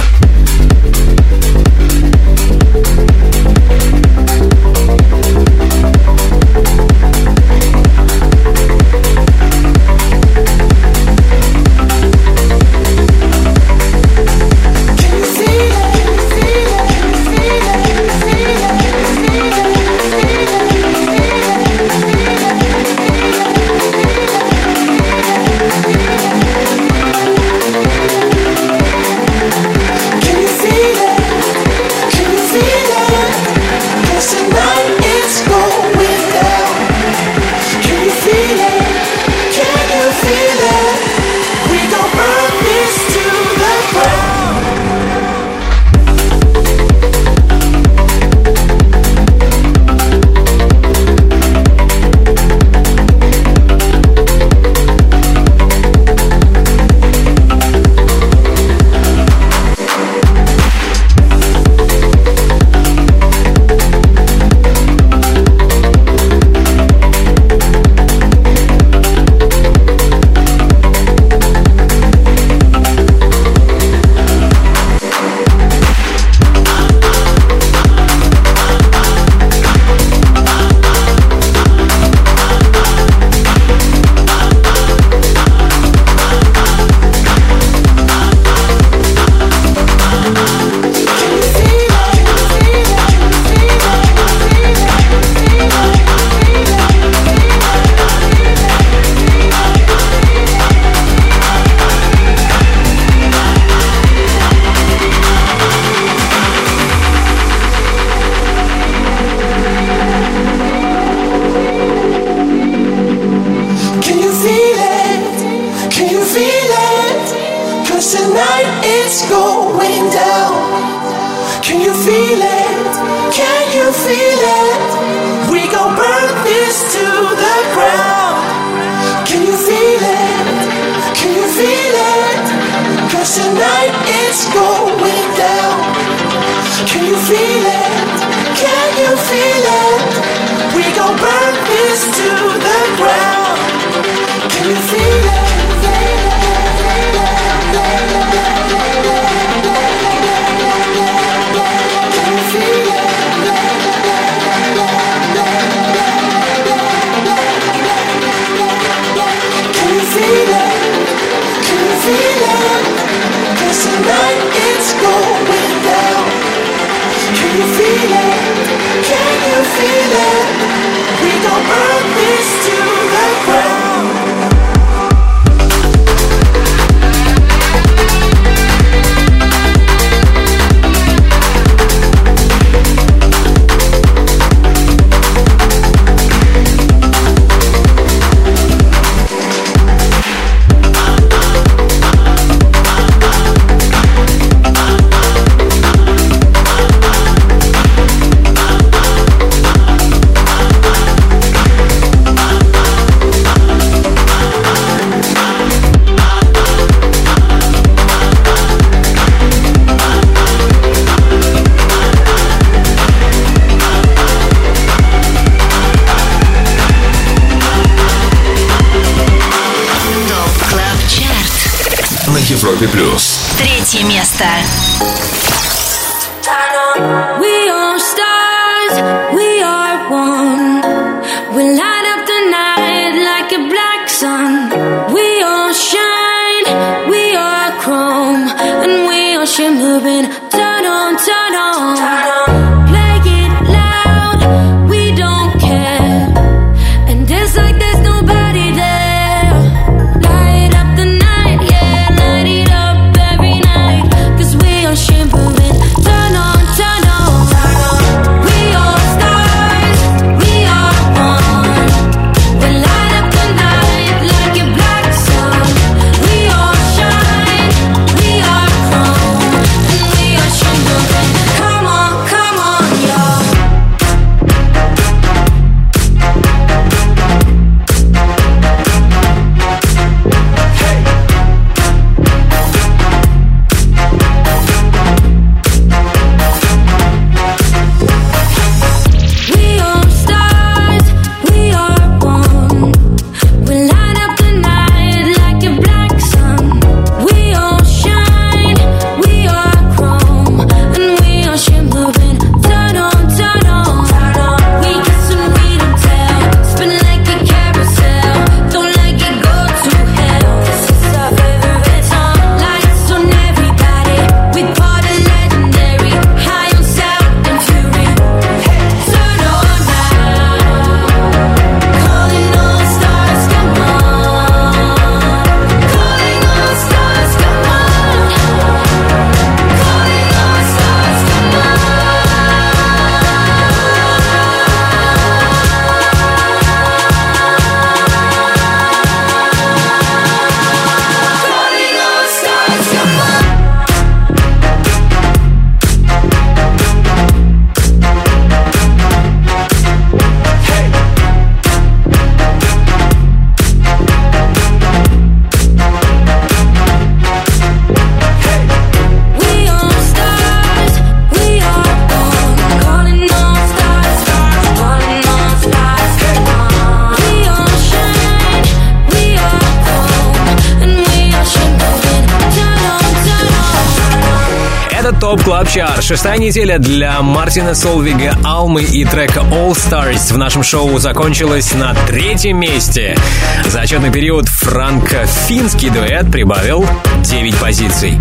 Speaker 1: Неделя для Мартина Солвига, Алмы и трека All Stars в нашем шоу закончилась на третьем месте. За отчетный период франко-финский дуэт прибавил 9 позиций.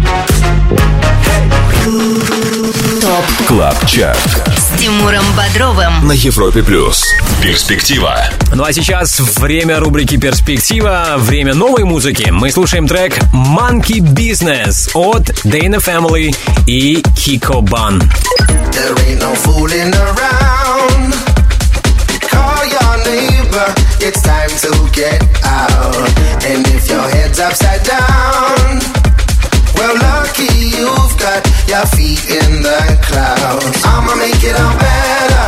Speaker 2: Top
Speaker 3: Club Chart
Speaker 2: с Тимуром Бодровым.
Speaker 3: на Европе плюс. Перспектива.
Speaker 1: Ну а сейчас время рубрики «Перспектива», время новой музыки. Мы слушаем трек «Monkey Business» от Dana Family и Kiko Ban.
Speaker 18: There ain't no fooling around. Call your neighbor, it's time to get out. And if your head's upside down, well, got your feet in the clouds. I'ma make it all better.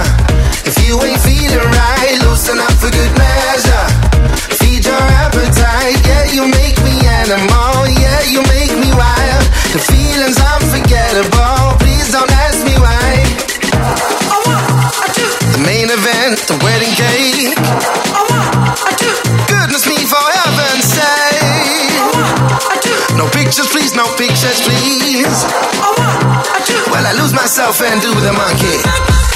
Speaker 18: If you ain't feeling right, loosen up for good measure. Feed your appetite, yeah, you make me animal, yeah, you make me wild. The feeling's unforgettable, please don't ask me why. The main event, the wedding cake. Goodness me, for heaven's sake. No pictures, please, no pictures, please myself and do the monkey.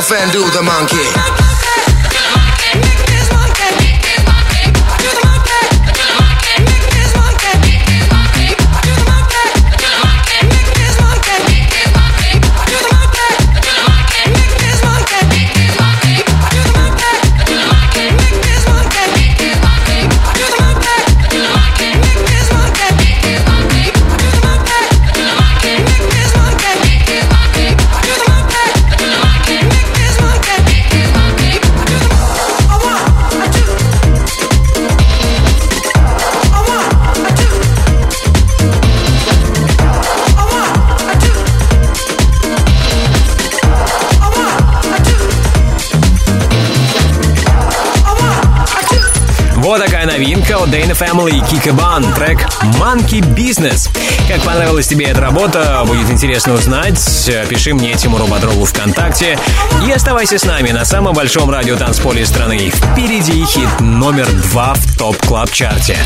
Speaker 16: Lose and do the monkey.
Speaker 1: Family и Ban, трек Monkey Business. Как понравилась тебе эта работа, будет интересно узнать. Пиши мне Тимуру Бодрову ВКонтакте и оставайся с нами на самом большом радио танцполе страны. Впереди хит номер два в Top Club Чарте.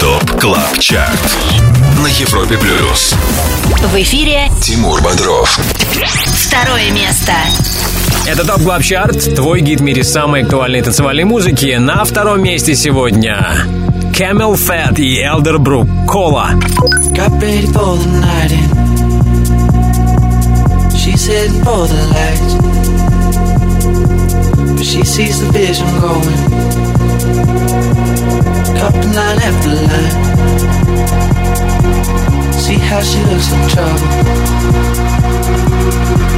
Speaker 3: Top Club Chart на Европе Плюс.
Speaker 2: В эфире
Speaker 3: Тимур Бодров.
Speaker 2: второе место.
Speaker 1: Это Top Club Chart, твой гид в мире самой актуальной танцевальной музыки. На втором месте сегодня CamelPhat и
Speaker 19: Elderbrook Cola. She's heading for the lights. But she sees the vision going. Couple line after line. See how she looks in trouble.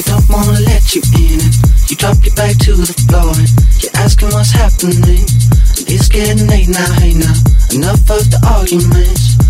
Speaker 19: they don't wanna let you in. And you drop your back to the floor and you're asking what's happening. And it's getting late now, hey now. Enough of the arguments.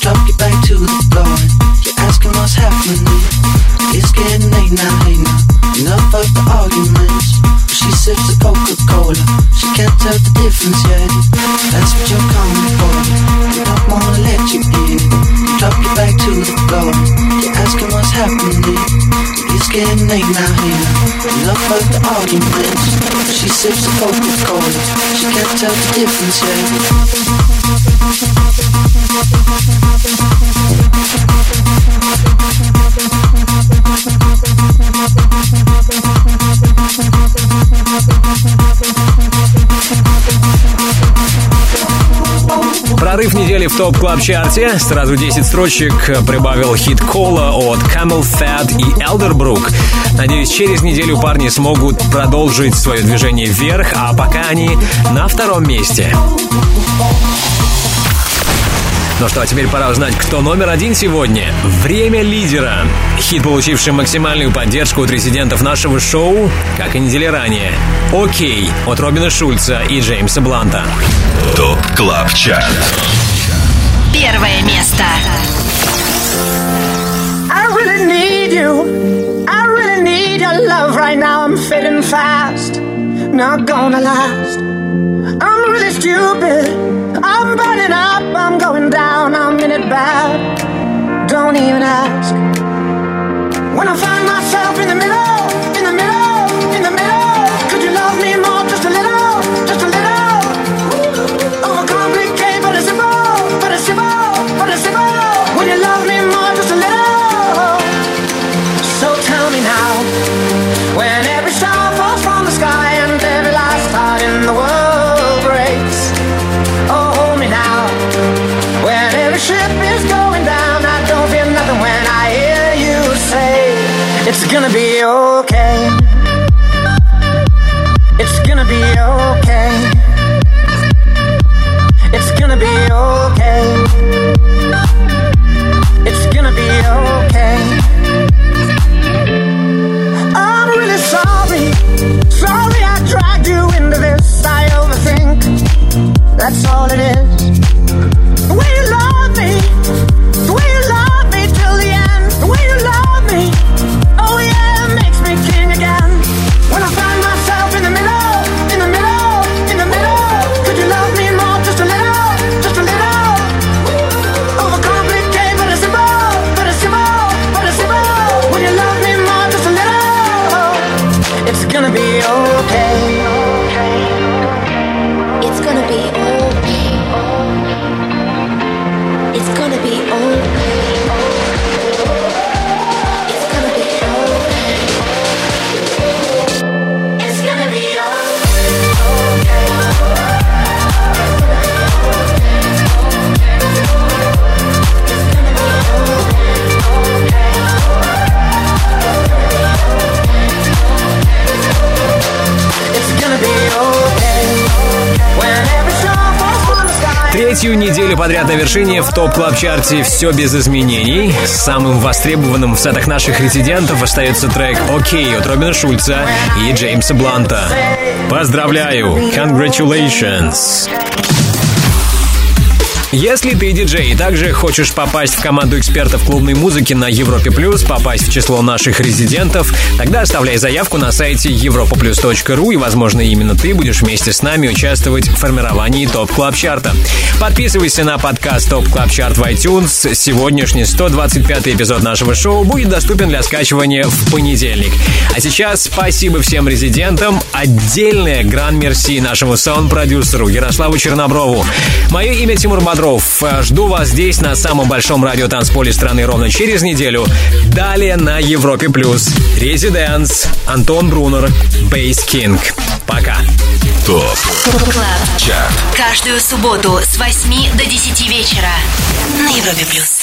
Speaker 19: You drop your back to the floor you're asking what's happening. It's getting late now, hey now. Enough of the arguments. She sips the Coca-Cola. She can't tell the difference yet. That's what you're coming for. They don't wanna let you in. You drop your back to the floor. You're asking what's happening. It's getting late now, hey now. Enough of the arguments. She sips the Coca-Cola. She can't tell the difference yet.
Speaker 1: Прорыв недели в топ клаб чарте Сразу 10 строчек прибавил хит Кола от Camel Fat и Elderbrook. Надеюсь, через неделю парни смогут продолжить свое движение вверх, а пока они на втором месте. Ну что, теперь пора узнать, кто номер один сегодня. Время лидера. Хит, получивший максимальную поддержку от резидентов нашего шоу, как и недели ранее. «Окей» от Робина Шульца и Джеймса Бланта.
Speaker 3: ТОП КЛАБ ЧАРТ
Speaker 2: Первое место.
Speaker 20: I really need you. I really need your love right now. I'm fading fast. Not gonna last. I'm really stupid. That's all it is.
Speaker 1: Третью неделю подряд на вершине в Top Club чарте все без изменений. Самым востребованным в сетах наших резидентов остается трек «OK» от Робина Шульца и Джеймса Бланта. Поздравляю! Congratulations! Если ты диджей и также хочешь попасть в команду экспертов клубной музыки на Европе Плюс, попасть в число наших резидентов, тогда оставляй заявку на сайте europaplus.ru и, возможно, именно ты будешь вместе с нами участвовать в формировании Top Club Чарта. Подписывайся на подкаст Top Club Chart в iTunes. Сегодняшний 125 эпизод нашего шоу будет доступен для скачивания в понедельник. А сейчас спасибо всем резидентам. Отдельное гран-мерси нашему саунд-продюсеру Ярославу Черноброву. Мое имя Тимур Бодров. Жду вас здесь, на самом большом радиотанцполе страны, ровно через неделю. Далее на Европе+. плюс. Residence, Антон Брунер, Bass King. Пока.
Speaker 2: Top
Speaker 3: Club.
Speaker 2: Каждую субботу с 8 до 10 вечера на Европе плюс.